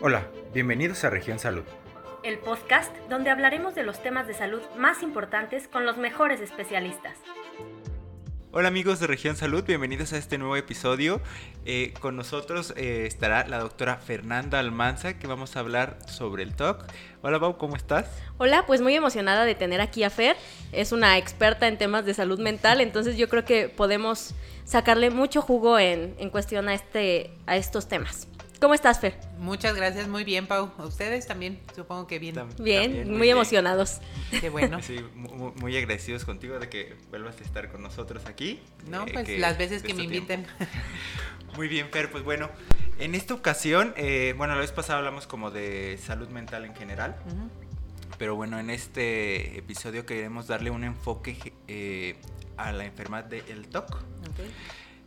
Hola, bienvenidos a Región Salud. El podcast donde hablaremos de los temas de salud más importantes con los mejores especialistas. Hola amigos de Región Salud, bienvenidos a este nuevo episodio. Eh, con nosotros eh, estará la doctora Fernanda Almanza, que vamos a hablar sobre el TOC. Hola Bau, ¿cómo estás? Hola, pues muy emocionada de tener aquí a Fer. Es una experta en temas de salud mental, entonces yo creo que podemos sacarle mucho jugo en, en cuestión a, este, a estos temas. ¿Cómo estás, Fer? Muchas gracias, muy bien, Pau. Ustedes también, supongo que bien. bien, muy, emocionados. Qué bueno. Sí, muy, agradecidos contigo de que vuelvas a estar con nosotros aquí. No, eh, pues las veces que me inviten. Muy bien, Fer, pues bueno, en esta ocasión, eh, bueno, la vez pasada hablamos como de salud mental en general. Pero bueno, en este episodio queremos darle un enfoque eh, a la enfermedad del TOC. Okay.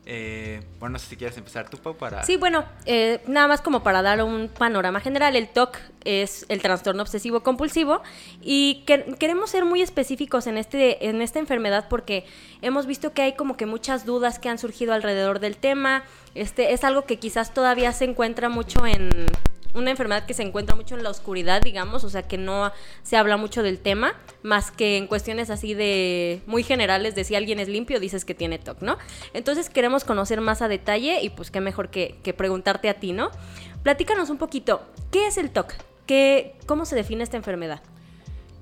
Eh, bueno, no sé si quieres empezar tú, Pau, para... Sí, bueno, eh, nada más como para dar un panorama general, el TOC es el trastorno obsesivo compulsivo y queremos ser muy específicos en, este, en esta enfermedad porque hemos visto que hay como que muchas dudas que han surgido alrededor del tema, este es algo que quizás todavía se encuentra mucho en una enfermedad que se encuentra mucho en la oscuridad, digamos, o sea que no se habla mucho del tema, más que en cuestiones así de muy generales de si alguien es limpio, dices que tiene TOC, ¿no? Entonces queremos conocer más a detalle y pues qué mejor que, preguntarte a ti, ¿no? Platícanos un poquito, ¿qué es el TOC? ¿Qué, ¿Cómo se define esta enfermedad?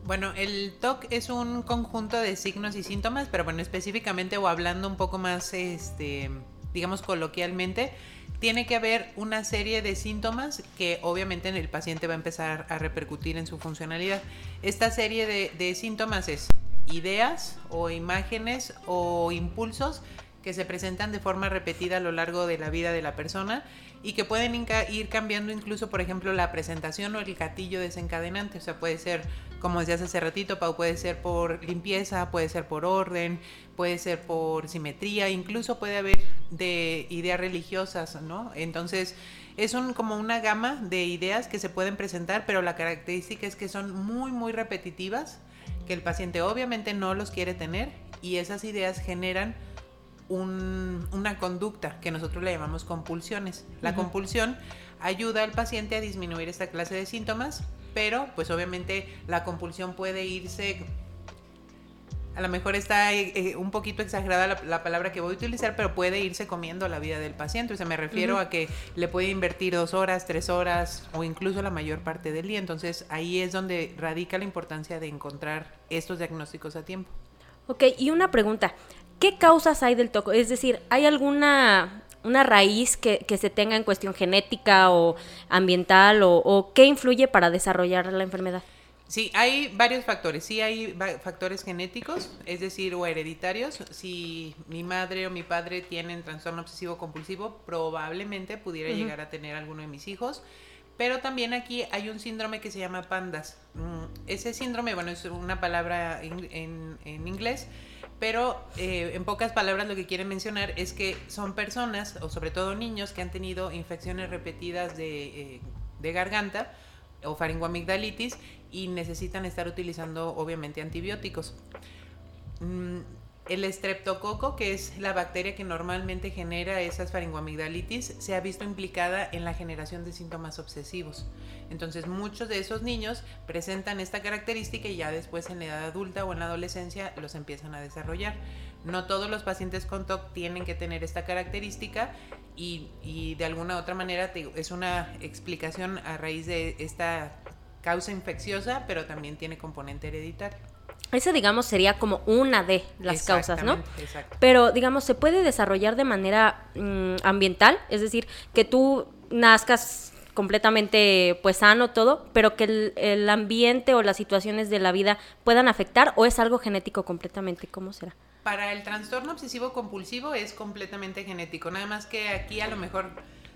Bueno, el TOC es un conjunto de signos y síntomas, pero bueno, específicamente o hablando un poco más, este, digamos coloquialmente, tiene que haber una serie de síntomas que obviamente en el paciente va a empezar a repercutir en su funcionalidad. Esta serie de, síntomas es ideas o imágenes o impulsos que se presentan de forma repetida a lo largo de la vida de la persona y que pueden ir cambiando incluso, por ejemplo, la presentación o el gatillo desencadenante. O sea, puede ser, como decías hace ratito, Pau, puede ser por limpieza, puede ser por orden, puede ser por simetría, incluso puede haber de ideas religiosas, ¿no? Entonces, es un, como una gama de ideas que se pueden presentar, pero la característica es que son muy, muy repetitivas, que el paciente obviamente no los quiere tener y esas ideas generan una conducta que nosotros le llamamos compulsiones. La compulsión ayuda al paciente a disminuir esta clase de síntomas, pero pues obviamente la compulsión puede irse a lo mejor está eh, eh, un poquito exagerada la, palabra que voy a utilizar, pero puede irse comiendo la vida del paciente. O sea, me refiero a que le puede invertir dos horas, tres horas o incluso la mayor parte del día. Entonces ahí es donde radica la importancia de encontrar estos diagnósticos a tiempo. Ok, y una pregunta. ¿Qué causas hay del TOC? Es decir, ¿hay alguna una raíz que, se tenga en cuestión genética o ambiental o, qué influye para desarrollar la enfermedad? Sí, hay varios factores. Sí, hay factores genéticos, es decir, o hereditarios. Si mi madre o mi padre tienen trastorno obsesivo compulsivo, probablemente pudiera llegar a tener alguno de mis hijos. Pero también aquí hay un síndrome que se llama pandas. Mm, ese síndrome, bueno, es una palabra en, en inglés, pero eh, en pocas palabras lo que quieren mencionar es que son personas, o sobre todo niños, que han tenido infecciones repetidas de, eh, garganta o faringoamigdalitis y necesitan estar utilizando obviamente antibióticos. Mm, el estreptococo, que es la bacteria que normalmente genera esas faringoamigdalitis, se ha visto implicada en la generación de síntomas obsesivos. Entonces, muchos de esos niños presentan esta característica y ya después en la edad adulta o en la adolescencia los empiezan a desarrollar. No todos los pacientes con TOC tienen que tener esta característica y, de alguna u otra manera es una explicación a raíz de esta causa infecciosa, pero también tiene componente hereditario. Esa, digamos, sería como una de las causas, ¿no? Exacto. Pero, digamos, se puede desarrollar de manera mm, ambiental, es decir, que tú nazcas completamente pues sano todo, pero que el, el, ambiente o las situaciones de la vida puedan afectar o es algo genético completamente, ¿cómo será? Para el trastorno obsesivo compulsivo es completamente genético, nada más que aquí a lo mejor,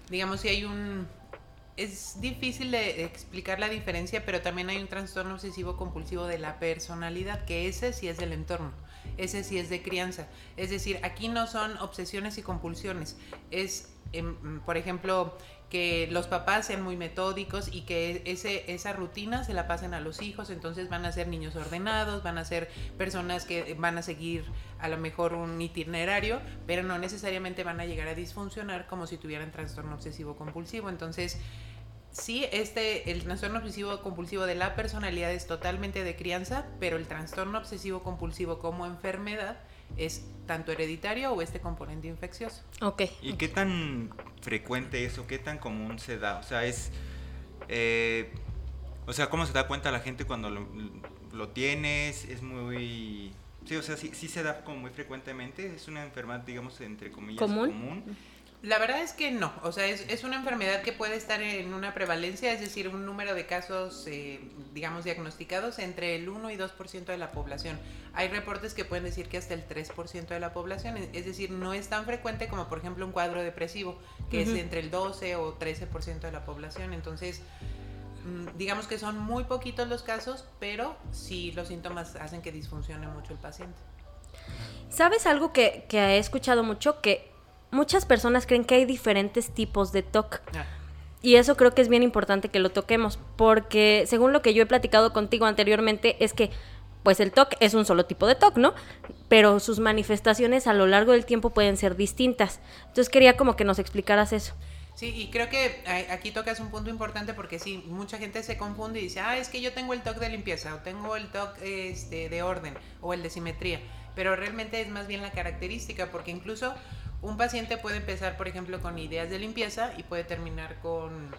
digamos, si hay un, es difícil de explicar la diferencia, pero también hay un trastorno obsesivo compulsivo de la personalidad, que ese sí es del entorno, ese sí es de crianza. Es decir, aquí no son obsesiones y compulsiones, es, em, por ejemplo, que los papás sean muy metódicos y que ese, esa rutina se la pasen a los hijos, entonces van a ser niños ordenados, van a ser personas que van a seguir a lo mejor un itinerario, pero no necesariamente van a llegar a disfuncionar como si tuvieran trastorno obsesivo compulsivo. Entonces, sí, este, el trastorno obsesivo compulsivo de la personalidad es totalmente de crianza, pero el trastorno obsesivo compulsivo como enfermedad es tanto hereditario o este componente infeccioso. Ok. ¿Y qué tan frecuente es o qué tan común se da? O sea, es... eh, o sea, ¿cómo se da cuenta la gente cuando lo, lo tienes? Es muy... Sí, o sea, sí, sí se da como muy frecuentemente. Es una enfermedad, digamos, entre comillas, ¿Común? común. La verdad es que no, o sea, es, es una enfermedad que puede estar en una prevalencia, es decir, un número de casos, eh, digamos, diagnosticados entre el 1 y 2% de la población. Hay reportes que pueden decir que hasta el 3% de la población, es decir, no es tan frecuente como, por ejemplo, un cuadro depresivo, que es entre el 12 o 13% de la población. Entonces, mm, digamos que son muy poquitos los casos, pero sí los síntomas hacen que disfuncione mucho el paciente. ¿Sabes algo que, que he escuchado mucho? Que muchas personas creen que hay diferentes tipos de TOC. Ah. Y eso creo que es bien importante que lo toquemos, porque según lo que yo he platicado contigo anteriormente, es que pues el TOC es un solo tipo de TOC, ¿no? Pero sus manifestaciones a lo largo del tiempo pueden ser distintas. Entonces quería como que nos explicaras eso. Sí, y creo que a- aquí tocas un punto importante porque sí, mucha gente se confunde y dice, ah, es que yo tengo el TOC de limpieza o tengo el TOC este, de orden o el de simetría, pero realmente es más bien la característica porque incluso un paciente puede empezar, por ejemplo, con ideas de limpieza y puede terminar con,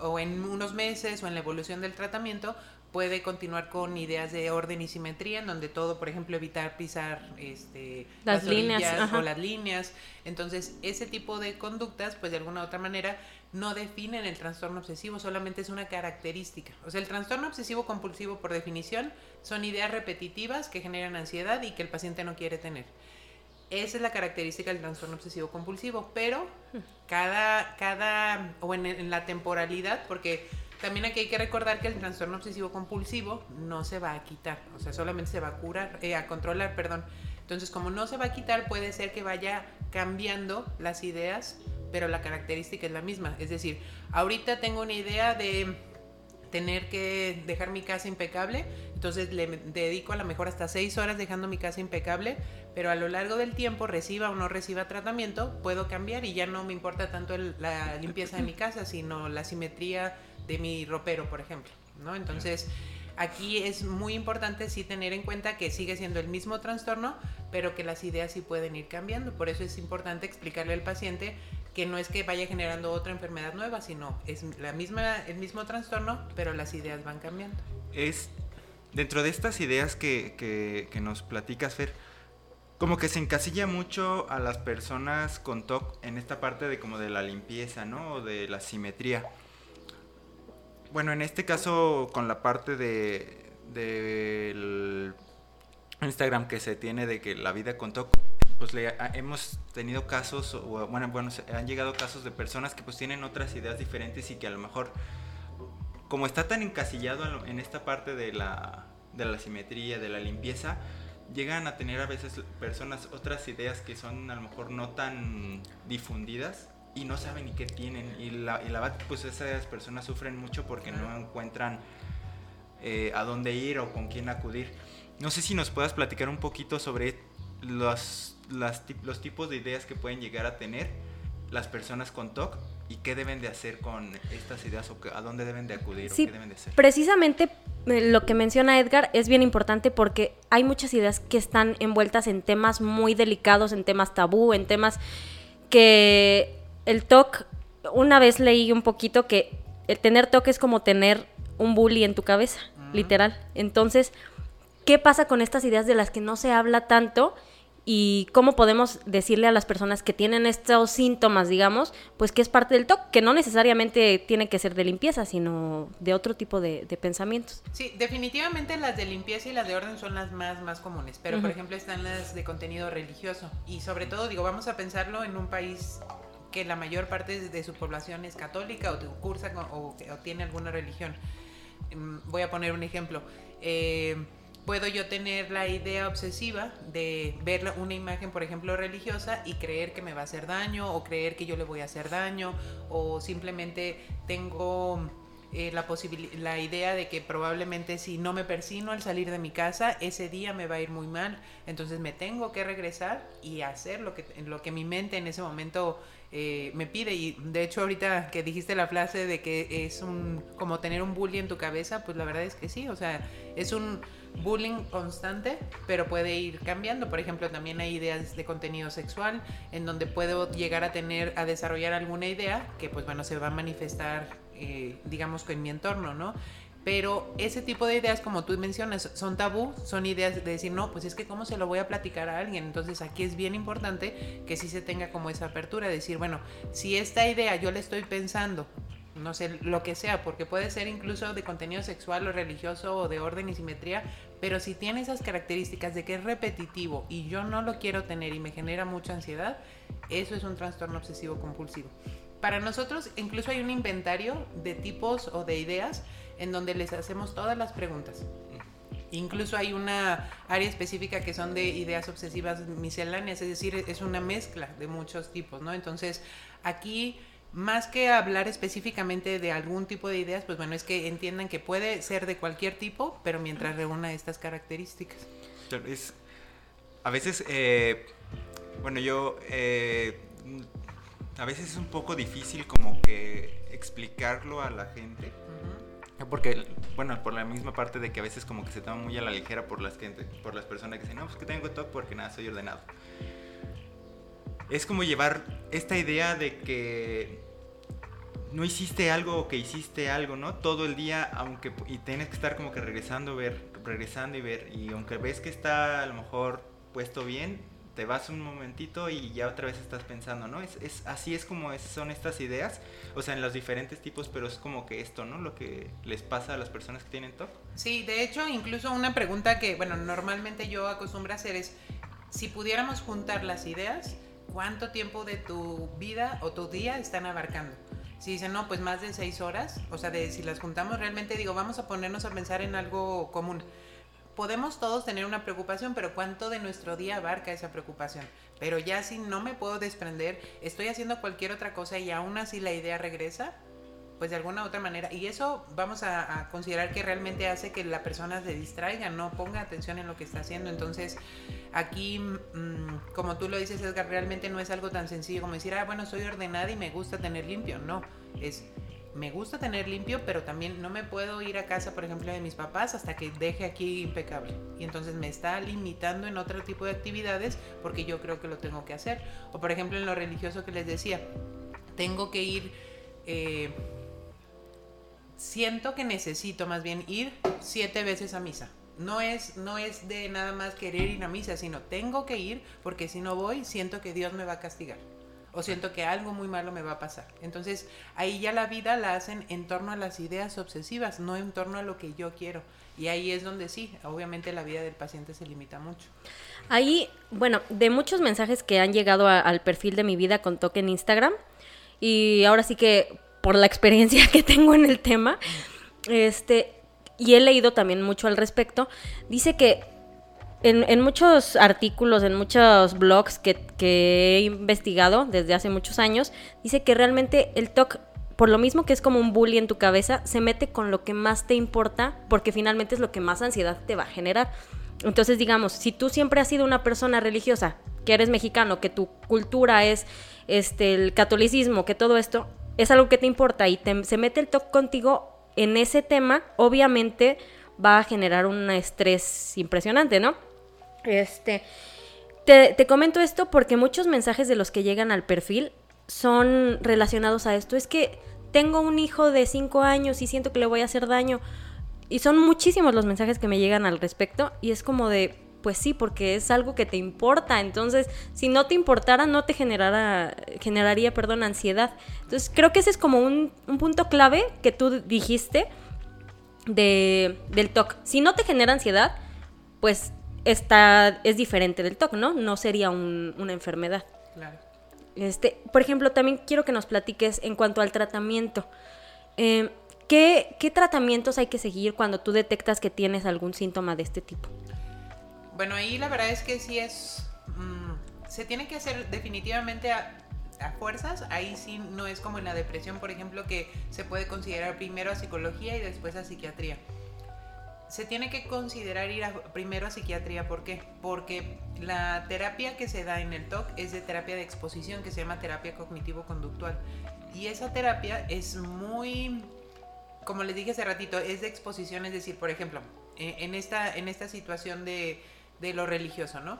o en unos meses o en la evolución del tratamiento, puede continuar con ideas de orden y simetría, en donde todo, por ejemplo, evitar pisar este, Las líneas, orillas ajá. o las líneas. Entonces, ese tipo de conductas, pues de alguna u otra manera, no definen el trastorno obsesivo, solamente es una característica. O sea, el trastorno obsesivo compulsivo, por definición, son ideas repetitivas que generan ansiedad y que el paciente no quiere tener. Esa es la característica del trastorno obsesivo compulsivo, pero cada, cada o en, en la temporalidad, porque también aquí hay que recordar que el trastorno obsesivo compulsivo no se va a quitar, o sea, solamente se va a curar, eh, a controlar, perdón. Entonces, como no se va a quitar, puede ser que vaya cambiando las ideas, pero la característica es la misma. Es decir, ahorita tengo una idea de tener que dejar mi casa impecable, entonces le dedico a lo mejor hasta seis horas dejando mi casa impecable, pero a lo largo del tiempo, reciba o no reciba tratamiento, puedo cambiar y ya no me importa tanto el- la limpieza de mi casa, sino la simetría de mi ropero, por ejemplo, ¿no? Entonces, aquí es muy importante sí tener en cuenta que sigue siendo el mismo trastorno, pero que las ideas sí pueden ir cambiando. Por eso es importante explicarle al paciente que no es que vaya generando otra enfermedad nueva, sino es la misma, el mismo trastorno, pero las ideas van cambiando. Es dentro de estas ideas que, que- nos platicas, Fer, como que se encasilla mucho a las personas con TOC en esta parte de como de la limpieza, ¿no? O de la simetría. Bueno, en este caso con la parte de del Instagram que se tiene de que la vida con TOC, pues le, a- hemos tenido casos, o bueno, bueno, han llegado casos de personas que pues tienen otras ideas diferentes y que a lo mejor como está tan encasillado en esta parte de la, de la simetría, de la limpieza, llegan a tener a veces personas otras ideas que son a lo mejor no tan difundidas y no saben ni qué tienen. Y la, y la verdad, pues esas personas sufren mucho porque no encuentran eh, a dónde ir o con quién acudir. No sé si nos puedas platicar un poquito sobre los, las los tipos de ideas que pueden llegar a tener las personas con TOC y qué deben de hacer con estas ideas o a dónde deben de acudir Sí, o qué deben de hacer. Precisamente eh, lo que menciona Edgar es bien importante porque hay muchas ideas que están envueltas en temas muy delicados, en temas tabú, en temas que el TOC, una vez leí un poquito que el tener TOC es como tener un bully en tu cabeza, literal. Entonces, ¿qué pasa con estas ideas de las que no se habla tanto? Y cómo podemos decirle a las personas que tienen estos síntomas, digamos, pues que es parte del TOC, que no necesariamente tiene que ser de limpieza, sino de otro tipo de, de pensamientos. Sí, definitivamente las de limpieza y las de orden son las más, más comunes, pero por ejemplo están las de contenido religioso y sobre todo, digo, vamos a pensarlo en un país que la mayor parte de- su población es católica o cursa o tiene alguna religión. Mm, Voy a poner un ejemplo. Eh, puedo yo tener la idea obsesiva de ver una imagen, por ejemplo, religiosa y creer que me va a hacer daño o creer que yo le voy a hacer daño o simplemente tengo eh, la, la idea de que probablemente si no me persino al salir de mi casa, ese día me va a ir muy mal. Entonces me tengo que regresar y hacer lo que, lo que mi mente en ese momento eh, me pide. Y de hecho ahorita que dijiste la frase de que es un como tener un bully en tu cabeza, pues la verdad es que sí. O sea, es un bullying constante, pero puede ir cambiando. Por ejemplo, también hay ideas de contenido sexual en donde puedo llegar a tener, a desarrollar alguna idea que pues bueno, se va a manifestar, eh, digamos, con mi entorno, ¿no? Pero ese tipo de ideas, como tú mencionas, son tabú, son ideas de decir, no, pues es que cómo se lo voy a platicar a alguien. Entonces aquí es bien importante que sí se tenga como esa apertura, decir, bueno, si esta idea yo la estoy pensando no sé, lo que sea, porque puede ser incluso de contenido sexual o religioso o de orden y simetría, pero si tiene esas características de que es repetitivo y yo no lo quiero tener y me genera mucha ansiedad, eso es un trastorno obsesivo compulsivo. Para nosotros incluso hay un inventario de tipos o de ideas en donde les hacemos todas las preguntas. Incluso hay una área específica que son de ideas obsesivas misceláneas, es decir, es una mezcla de muchos tipos, ¿no? Entonces, aquí más que hablar específicamente de algún tipo de ideas, pues bueno, es que entiendan que puede ser de cualquier tipo, pero mientras reúna estas características. Es, a veces, eh, bueno, yo, eh, a veces es un poco difícil como que explicarlo a la gente. Porque, bueno, por la misma parte de que a veces como que se toma muy a la ligera por las, gente, por las personas que dicen, no, pues que tengo TOC porque nada, soy ordenado es como llevar esta idea de que no hiciste algo o que hiciste algo, ¿no? Todo el día, aunque y tienes que estar como que regresando, ver, regresando y ver y aunque ves que está a lo mejor puesto bien, te vas un momentito y ya otra vez estás pensando, ¿no? Es, es así es como son estas ideas, o sea, en los diferentes tipos, pero es como que esto, ¿no? Lo que les pasa a las personas que tienen TOC. Sí, de hecho, incluso una pregunta que, bueno, normalmente yo acostumbro a hacer es si pudiéramos juntar las ideas, cuánto tiempo de tu vida o tu día están abarcando. Si dicen, no, pues más de seis horas, o sea, si las juntamos, realmente digo, vamos a ponernos a pensar en algo común. Podemos todos tener una preocupación, pero ¿cuánto de nuestro día abarca esa preocupación? Pero ya si no me puedo desprender, estoy haciendo cualquier otra cosa y aún así la idea regresa, pues de alguna u otra manera. Y eso vamos a, considerar que realmente hace que la persona se distraiga, no ponga atención en lo que está haciendo. Entonces, aquí, mm, como tú lo dices, Edgar, realmente no es algo tan sencillo como decir, ah, bueno, soy ordenada y me gusta tener limpio. No, es me gusta tener limpio, pero también no me puedo ir a casa, por ejemplo, de mis papás hasta que deje aquí impecable. Y entonces me está limitando en otro tipo de actividades porque yo creo que lo tengo que hacer. O por ejemplo, en lo religioso que les decía, tengo que ir... Eh, siento que necesito más bien ir siete veces a misa. No es, no es de nada más querer ir a misa, sino tengo que ir porque si no voy, siento que Dios me va a castigar. O siento que algo muy malo me va a pasar. Entonces, ahí ya la vida la hacen en torno a las ideas obsesivas, no en torno a lo que yo quiero. Y ahí es donde sí, obviamente la vida del paciente se limita mucho. Ahí, bueno, de muchos mensajes que han llegado al perfil de mi vida con toque en Instagram, y ahora sí que por la experiencia que tengo en el tema, este, y he leído también mucho al respecto, dice que en, muchos artículos, en muchos blogs que, he investigado desde hace muchos años, dice que realmente el TOC, por lo mismo que es como un bully en tu cabeza, se mete con lo que más te importa, porque finalmente es lo que más ansiedad te va a generar. Entonces, digamos, si tú siempre has sido una persona religiosa, que eres mexicano, que tu cultura es este el catolicismo, que todo esto, es algo que te importa y se mete el TOC contigo en ese tema, obviamente va a generar un estrés impresionante, ¿no? Este, te, te, comento esto porque muchos mensajes de los que llegan al perfil son relacionados a esto. Es que tengo un hijo de 5 años y siento que le voy a hacer daño. Y son muchísimos los mensajes que me llegan al respecto y es como de, pues sí, porque es algo que te importa. Entonces, si no te importara, no te generara, generaría, perdón, ansiedad. Entonces, creo que ese es como un, punto clave que tú dijiste de, del TOC. Si no te genera ansiedad, pues está, es diferente del TOC, ¿no? No sería una enfermedad. Claro. Este, por ejemplo, también quiero que nos platiques en cuanto al tratamiento. Eh, ¿qué, ¿Qué tratamientos hay que seguir cuando tú detectas que tienes algún síntoma de este tipo? Bueno, ahí la verdad es que sí es... Mm, se tiene que hacer definitivamente a fuerzas, ahí sí no es como en la depresión, por ejemplo, que se puede considerar primero a psicología y después a psiquiatría. Se tiene que considerar ir primero a psiquiatría, ¿por qué? Porque la terapia que se da en el TOC es de terapia de exposición, que se llama terapia cognitivo-conductual. Y esa terapia es muy, como les dije hace ratito, es de exposición, es decir, por ejemplo, e, en esta, en esta situación de, de lo religioso, ¿no?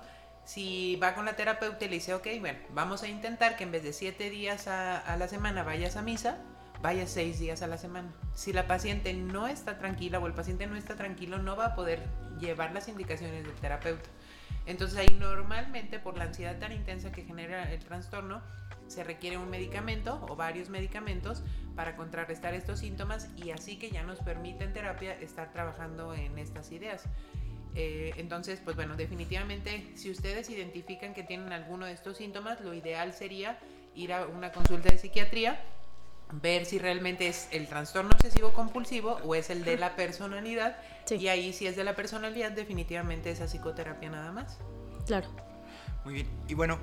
si va con la terapeuta y le dice, ok, bueno, vamos a intentar que en vez de siete días a, la semana vayas a misa, vayas seis días a la semana. Si la paciente no está tranquila o el paciente no está tranquilo, no va a poder llevar las indicaciones del terapeuta. Entonces ahí normalmente por la ansiedad tan intensa que genera el trastorno, se requiere un medicamento o varios medicamentos para contrarrestar estos síntomas y así que ya nos permite en terapia estar trabajando en estas ideas. Eh, entonces, pues bueno, definitivamente si ustedes identifican que tienen alguno de estos síntomas, lo ideal sería ir a una consulta de psiquiatría, ver si realmente es el trastorno obsesivo compulsivo o es el de la personalidad. Y ahí si es de la personalidad, definitivamente es a psicoterapia nada más. Claro. Muy bien. Y bueno,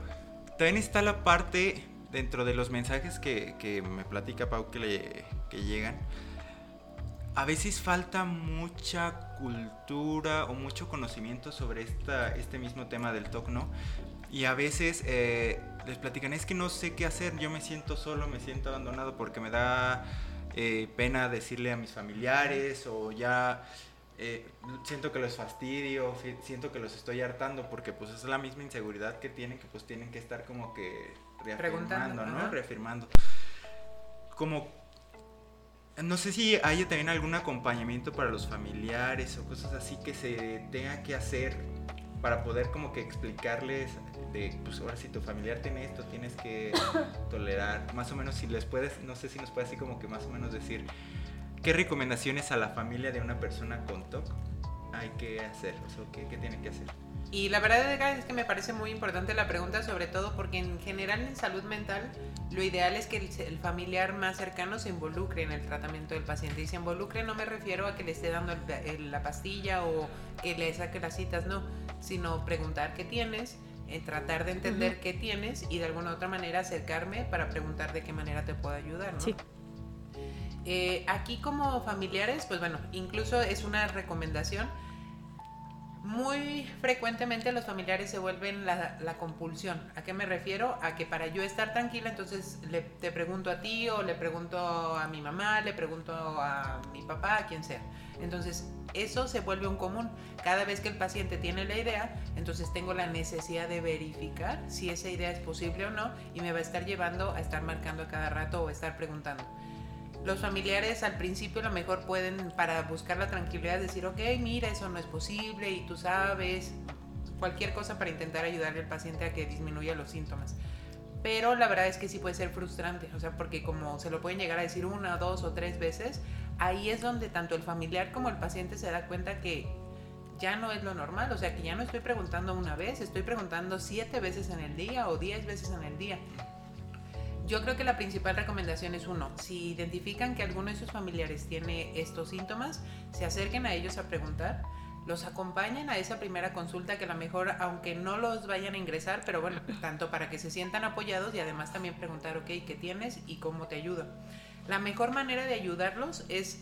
también está la parte dentro de los mensajes que, que me platica Pau que, le, que llegan a veces falta mucha cultura o mucho conocimiento sobre esta, este mismo tema del TOC, ¿no? Y a veces eh, les platican, es que no sé qué hacer, yo me siento solo, me siento abandonado porque me da eh, pena decirle a mis familiares o ya eh, siento que los fastidio, siento que los estoy hartando porque pues es la misma inseguridad que tienen, que pues tienen que estar como que reafirmando, ¿no? Reafirmando. Como no sé si hay también algún acompañamiento para los familiares o cosas así que se tenga que hacer para poder como que explicarles de, pues ahora si tu familiar tiene esto, tienes que tolerar, más o menos si les puedes, no sé si nos puede así como que más o menos decir, ¿qué recomendaciones a la familia de una persona con TOC hay que hacer? O sea, ¿qué, qué tienen que hacer? Y la verdad es que me parece muy importante la pregunta, sobre todo porque en general en salud mental lo ideal es que el, familiar más cercano se involucre en el tratamiento del paciente. Y se involucre no me refiero a que le esté dando la pastilla o que le saque las citas, no, sino preguntar qué tienes, eh, tratar de entender qué tienes y de alguna otra manera acercarme para preguntar de qué manera te puedo ayudar, ¿no? Sí. Eh, aquí como familiares, pues bueno, incluso es una recomendación muy frecuentemente los familiares se vuelven la, compulsión. ¿A qué me refiero? A que para yo estar tranquila, entonces le, te pregunto a ti o le pregunto a mi mamá, le pregunto a mi papá, a quien sea. Entonces, eso se vuelve un común. Cada vez que el paciente tiene la idea, entonces tengo la necesidad de verificar si esa idea es posible o no y me va a estar llevando a estar marcando a cada rato o estar preguntando los familiares al principio lo mejor pueden, para buscar la tranquilidad, decir, ok, mira, eso no es posible y tú sabes, cualquier cosa para intentar ayudarle al paciente a que disminuya los síntomas. Pero la verdad es que sí puede ser frustrante, o sea, porque como se lo pueden llegar a decir una, dos o tres veces, ahí es donde tanto el familiar como el paciente se da cuenta que ya no es lo normal, o sea, que ya no estoy preguntando una vez, estoy preguntando siete veces en el día o diez veces en el día. Yo creo que la principal recomendación es uno, si identifican que alguno de sus familiares tiene estos síntomas, se acerquen a ellos a preguntar, los acompañen a esa primera consulta que a lo mejor, aunque no los vayan a ingresar, pero bueno, tanto para que se sientan apoyados y además también preguntar, ok, ¿qué tienes y cómo te ayudo? La mejor manera de ayudarlos es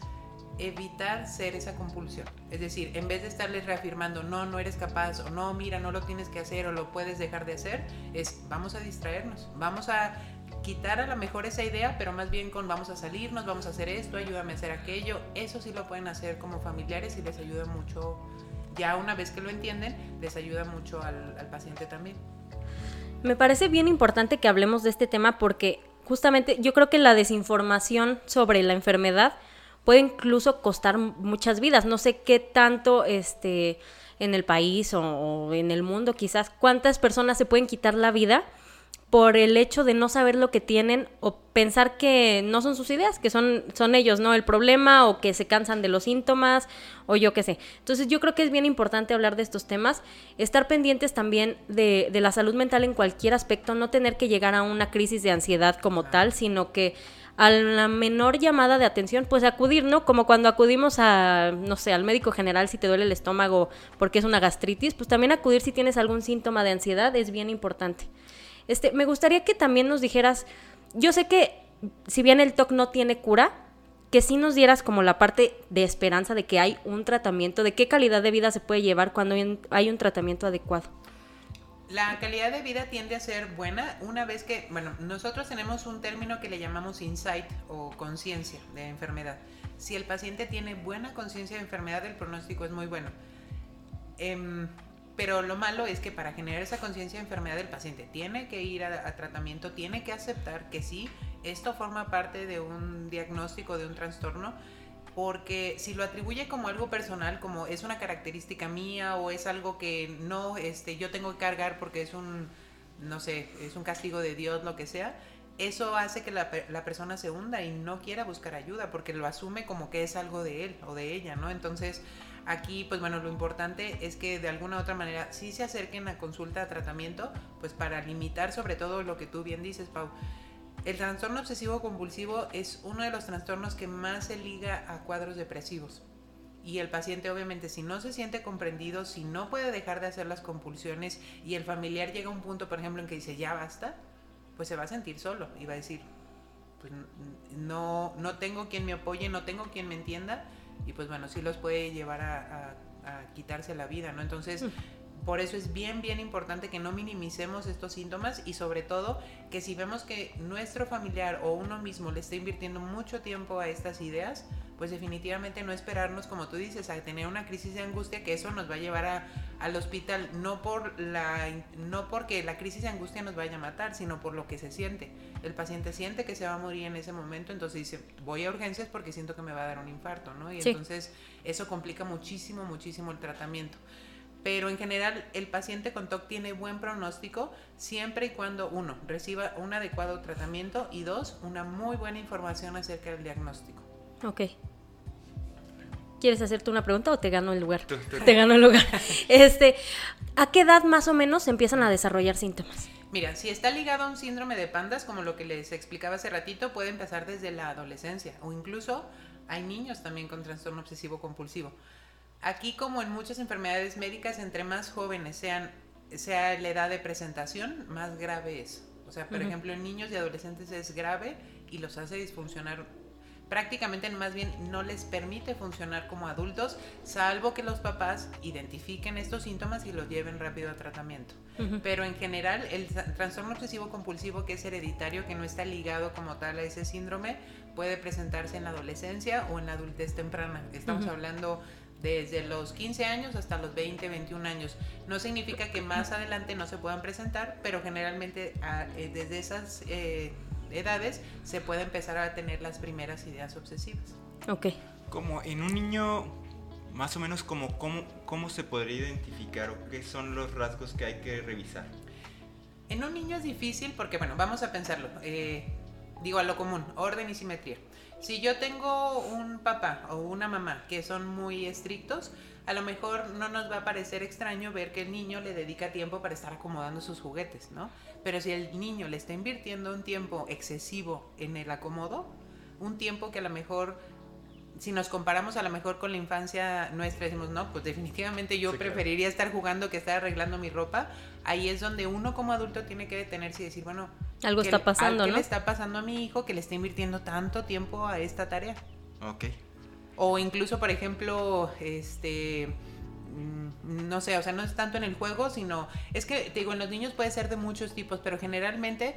evitar ser esa compulsión. Es decir, en vez de estarles reafirmando, no, no eres capaz, o no, mira, no lo tienes que hacer, o lo puedes dejar de hacer, es vamos a distraernos, vamos a quitar a lo mejor esa idea, pero más bien con vamos a salirnos, vamos a hacer esto, ayúdame a hacer aquello. Eso sí lo pueden hacer como familiares y les ayuda mucho. Ya una vez que lo entienden, les ayuda mucho al, paciente también. Me parece bien importante que hablemos de este tema porque justamente yo creo que la desinformación sobre la enfermedad puede incluso costar muchas vidas. No sé qué tanto este en el país o en el mundo quizás cuántas personas se pueden quitar la vida por el hecho de no saber lo que tienen o pensar que no son sus ideas, que son, son ellos, ¿no? El problema o que se cansan de los síntomas o yo qué sé. Entonces yo creo que es bien importante hablar de estos temas, estar pendientes también de, de la salud mental en cualquier aspecto, no tener que llegar a una crisis de ansiedad como tal, sino que a la menor llamada de atención, pues acudir, ¿no? Como cuando acudimos a, no sé, al médico general si te duele el estómago porque es una gastritis, pues también acudir si tienes algún síntoma de ansiedad es bien importante. Este, me gustaría que también nos dijeras, yo sé que si bien el TOC no tiene cura, que sí nos dieras como la parte de esperanza de que hay un tratamiento, de qué calidad de vida se puede llevar cuando hay un tratamiento adecuado. La calidad de vida tiende a ser buena una vez que, bueno, nosotros tenemos un término que le llamamos insight o conciencia de enfermedad. Si el paciente tiene buena conciencia de enfermedad, el pronóstico es muy bueno. Em, pero lo malo es que para generar esa conciencia de enfermedad del paciente tiene que ir a, tratamiento, tiene que aceptar que sí, esto forma parte de un diagnóstico de un trastorno, porque si lo atribuye como algo personal, como es una característica mía o es algo que no, este, yo tengo que cargar porque es un, no sé, es un castigo de Dios, lo que sea, eso hace que la, la, persona se hunda y no quiera buscar ayuda porque lo asume como que es algo de él o de ella, ¿no? Entonces, aquí, pues bueno, lo importante es que de alguna u otra manera sí se acerquen a consulta, a tratamiento, pues para limitar sobre todo lo que tú bien dices, Pau. El trastorno obsesivo compulsivo es uno de los trastornos que más se liga a cuadros depresivos. Y el paciente obviamente si no se siente comprendido, si no puede dejar de hacer las compulsiones y el familiar llega a un punto, por ejemplo, en que dice ya basta, pues se va a sentir solo y va a decir, pues no, no tengo quien me apoye, no tengo quien me entienda y pues bueno, sí los puede llevar a, quitarse la vida, ¿no? Entonces, mm. Por eso es bien, bien importante que no minimicemos estos síntomas y sobre todo que si vemos que nuestro familiar o uno mismo le está invirtiendo mucho tiempo a estas ideas, pues definitivamente no esperarnos, como tú dices, a tener una crisis de angustia, que eso nos va a llevar a, al hospital, no, por la, no porque la crisis de angustia nos vaya a matar, sino por lo que se siente. El paciente siente que se va a morir en ese momento, entonces dice, voy a urgencias porque siento que me va a dar un infarto, ¿no? Y entonces eso complica muchísimo, muchísimo el tratamiento pero en general el paciente con TOC tiene buen pronóstico siempre y cuando uno reciba un adecuado tratamiento y dos una muy buena información acerca del diagnóstico. Ok. ¿Quieres hacerte una pregunta o te gano el lugar? Te gano el lugar. este, ¿A qué edad más o menos empiezan a desarrollar síntomas? Mira, si está ligado a un síndrome de pandas, como lo que les explicaba hace ratito, puede empezar desde la adolescencia o incluso hay niños también con trastorno obsesivo compulsivo. Aquí, como en muchas enfermedades médicas, entre más jóvenes sean, sea la edad de presentación, más grave es. O sea, por ejemplo, en niños y adolescentes es grave y los hace disfuncionar prácticamente más bien no les permite funcionar como adultos, salvo que los papás identifiquen estos síntomas y los lleven rápido a tratamiento. Pero en general, el trastorno obsesivo compulsivo que es hereditario, que no está ligado como tal a ese síndrome, puede presentarse en la adolescencia o en la adultez temprana. Estamos hablando desde los 15 años hasta los 20, 21 años. No significa que más adelante no se puedan presentar, pero generalmente ah, eh, desde esas eh, edades se puede empezar a tener las primeras ideas obsesivas. Ok. Como en un niño, más o menos como cómo, cómo se podría identificar o qué son los rasgos que hay que revisar. En un niño es difícil porque, bueno, vamos a pensarlo. Eh, digo a lo común, orden y simetría. Si yo tengo un papá o una mamá que son muy estrictos, a lo mejor no nos va a parecer extraño ver que el niño le dedica tiempo para estar acomodando sus juguetes, ¿no? Pero si el niño le está invirtiendo un tiempo excesivo en el acomodo, un tiempo que a lo mejor, si nos comparamos a lo mejor con la infancia nuestra, decimos, no, pues definitivamente yo preferiría estar jugando que estar arreglando mi ropa, ahí es donde uno como adulto tiene que detenerse y decir, bueno, algo está pasando, ¿qué ¿no? le está pasando a mi hijo que le está invirtiendo tanto tiempo a esta tarea? Ok. O incluso, por ejemplo, este mm, no sé, o sea, no es tanto en el juego, sino es que, te digo, en los niños puede ser de muchos tipos, pero generalmente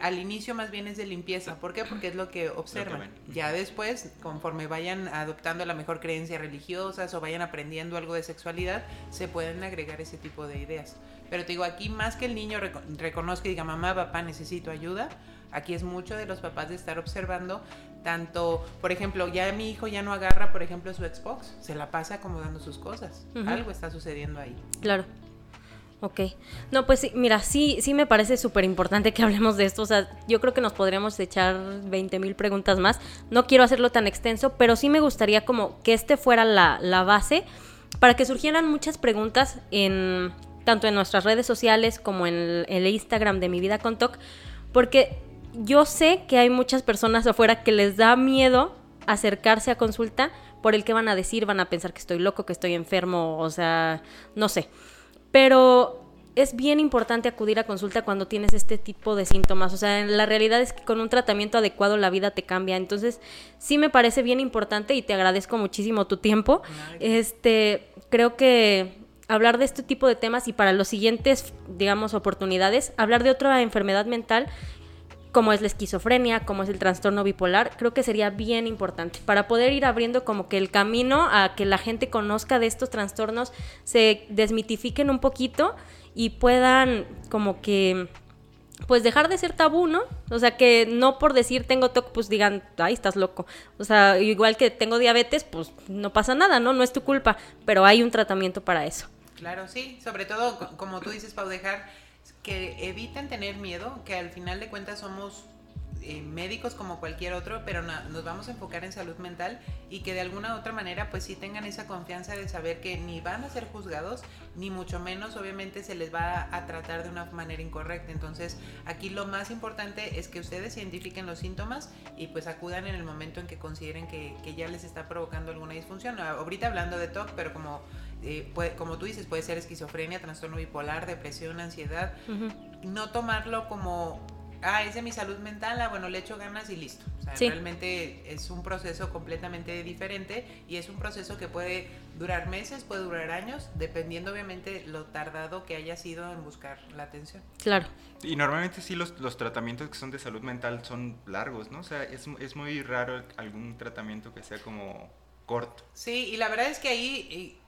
al inicio más bien es de limpieza. ¿Por qué? Porque es lo que observan. ya después, conforme vayan adoptando la mejor creencia religiosas o vayan aprendiendo algo de sexualidad, se pueden agregar ese tipo de ideas. Pero te digo, aquí más que el niño reconozca y diga, mamá, papá, necesito ayuda, aquí es mucho de los papás de estar observando tanto, por ejemplo, ya mi hijo ya no agarra, por ejemplo, su Xbox, se la pasa acomodando sus cosas. Algo está sucediendo ahí. Claro. Ok. No, pues sí, mira, sí, sí me parece súper importante que hablemos de esto. O sea, yo creo que nos podríamos echar 20 mil preguntas más. No quiero hacerlo tan extenso, pero sí me gustaría como que este fuera la, la base para que surgieran muchas preguntas en tanto en nuestras redes sociales como en el, Instagram de Mi Vida con TOC, porque yo sé que hay muchas personas afuera que les da miedo acercarse a consulta por el que van a decir, van a pensar que estoy loco, que estoy enfermo, o sea, no sé. Pero es bien importante acudir a consulta cuando tienes este tipo de síntomas. O sea, la realidad es que con un tratamiento adecuado la vida te cambia. Entonces, sí me parece bien importante y te agradezco muchísimo tu tiempo. Este, creo que hablar de este tipo de temas y para los siguientes, digamos, oportunidades, hablar de otra enfermedad mental como es la esquizofrenia, como es el trastorno bipolar, creo que sería bien importante para poder ir abriendo como que el camino a que la gente conozca de estos trastornos, se desmitifiquen un poquito y puedan como que pues dejar de ser tabú, ¿no? O sea, que no por decir tengo TOC, pues digan, ay, estás loco. O sea, igual que tengo diabetes, pues no pasa nada, ¿no? No es tu culpa, pero hay un tratamiento para eso. Claro, sí, sobre todo, como tú dices, Pau, dejar que eviten tener miedo, que al final de cuentas somos eh, médicos como cualquier otro, pero nos vamos a enfocar en salud mental y que de alguna u otra manera pues sí tengan esa confianza de saber que ni van a ser juzgados, ni mucho menos obviamente se les va a tratar de una manera incorrecta. Entonces aquí lo más importante es que ustedes identifiquen los síntomas y pues acudan en el momento en que consideren que, que ya les está provocando alguna disfunción. Ahorita hablando de TOC, pero como eh, como tú dices, puede ser esquizofrenia, trastorno bipolar, depresión, ansiedad. No tomarlo como ah, es de mi salud mental, ah, bueno, le echo ganas y listo. O sea, realmente es un proceso completamente diferente y es un proceso que puede durar meses, puede durar años, dependiendo obviamente lo tardado que haya sido en buscar la atención. Claro. Y normalmente sí los, los tratamientos que son de salud mental son largos, ¿no? O sea, es, es muy raro algún tratamiento que sea como corto. Sí, y la verdad es que ahí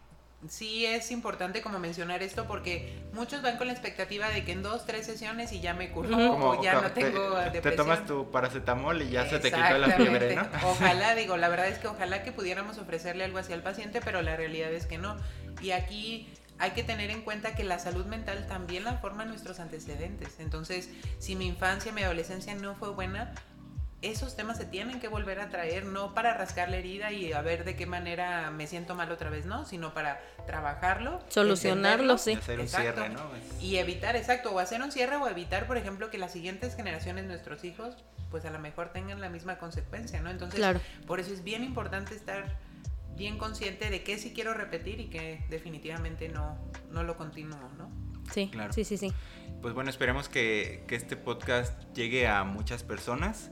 sí es importante como mencionar esto porque muchos van con la expectativa de que en dos, tres sesiones y ya me curó o ya no tengo te, depresión. Te tomas tu paracetamol y ya se te quitó la fiebre, ¿no? Ojalá, digo, la verdad es que ojalá que pudiéramos ofrecerle algo así al paciente, pero la realidad es que no. Y aquí hay que tener en cuenta que la salud mental también la forman nuestros antecedentes. Entonces, si mi infancia, mi adolescencia no fue buena, esos temas se tienen que volver a traer, no para rascar la herida y a ver de qué manera me siento mal otra vez, no, sino para trabajarlo, solucionarlo, sí. Hacer un cierre, ¿no? Y evitar, exacto, o hacer un cierre o evitar, por ejemplo, que las siguientes generaciones, nuestros hijos, pues a lo mejor tengan la misma consecuencia, ¿no? Entonces, por eso es bien importante estar bien consciente de qué sí quiero repetir y que definitivamente no, no lo continúo, ¿no? Sí, claro. sí, sí, sí. Pues bueno, esperemos que, que este podcast llegue a muchas personas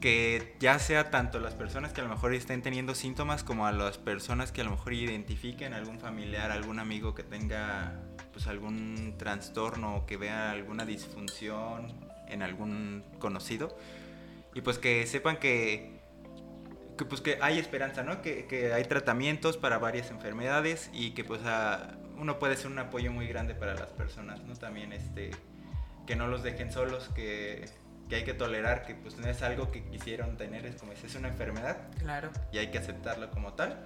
que ya sea tanto las personas que a lo mejor estén teniendo síntomas como a las personas que a lo mejor identifiquen algún familiar, algún amigo que tenga pues algún trastorno o que vea alguna disfunción en algún conocido y pues que sepan que, pues que hay esperanza, ¿no? Que, que, hay tratamientos para varias enfermedades y que pues uno puede ser un apoyo muy grande para las personas, ¿no? También este que no los dejen solos, que que hay que tolerar, que pues no es algo que quisieron tener, es como es una enfermedad. Claro. Y hay que aceptarlo como tal.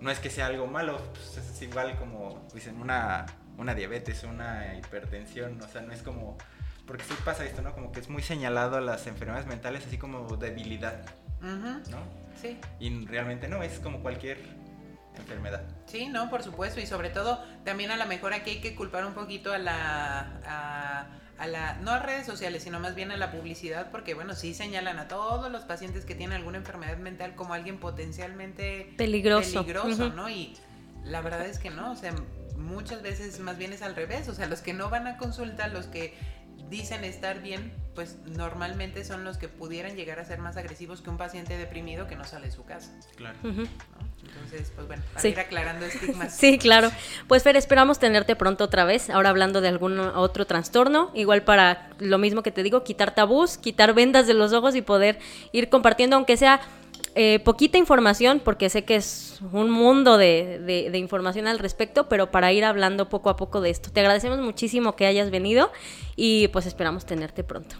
No es que sea algo malo, pues es igual como dicen una, una diabetes, una hipertensión, o sea, no es como... Porque sí pasa esto, ¿no? Como que es muy señalado a las enfermedades mentales así como debilidad, ¿no? Sí. Y realmente no, es como cualquier enfermedad. Sí, no, por supuesto. Y sobre todo, también a lo mejor aquí hay que culpar un poquito a la... A a la, no a redes sociales, sino más bien a la publicidad, porque bueno, sí señalan a todos los pacientes que tienen alguna enfermedad mental como alguien potencialmente peligroso, peligroso ¿no? Y la verdad es que no, o sea, muchas veces más bien es al revés, o sea, los que no van a consulta, los que dicen estar bien, pues normalmente son los que pudieran llegar a ser más agresivos que un paciente deprimido que no sale de su casa. Claro. Entonces, pues bueno, para ir aclarando estigmas. Sí, claro. Pues Fer, esperamos tenerte pronto otra vez, ahora hablando de algún otro trastorno, igual para lo mismo que te digo, quitar tabús, quitar vendas de los ojos y poder ir compartiendo, aunque sea eh, poquita información, porque sé que es un mundo de, de, información al respecto, pero para ir hablando poco a poco de esto. Te agradecemos muchísimo que hayas venido y pues esperamos tenerte pronto.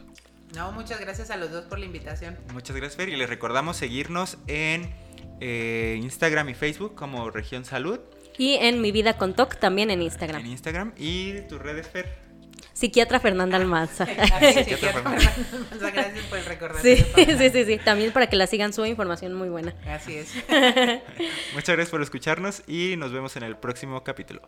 No, muchas gracias a los dos por la invitación. Muchas gracias, Fer, y les recordamos seguirnos en eh, Instagram y Facebook como Región Salud. Y en Mi Vida con TOC también en Instagram. En Instagram. ¿Y tus redes, Fer? Psiquiatra Fernanda Almanza. Gracias por el recordatorio. Sí, sí, sí, sí. También para que la sigan, su información muy buena. Así es. Muchas gracias por escucharnos y nos vemos en el próximo capítulo.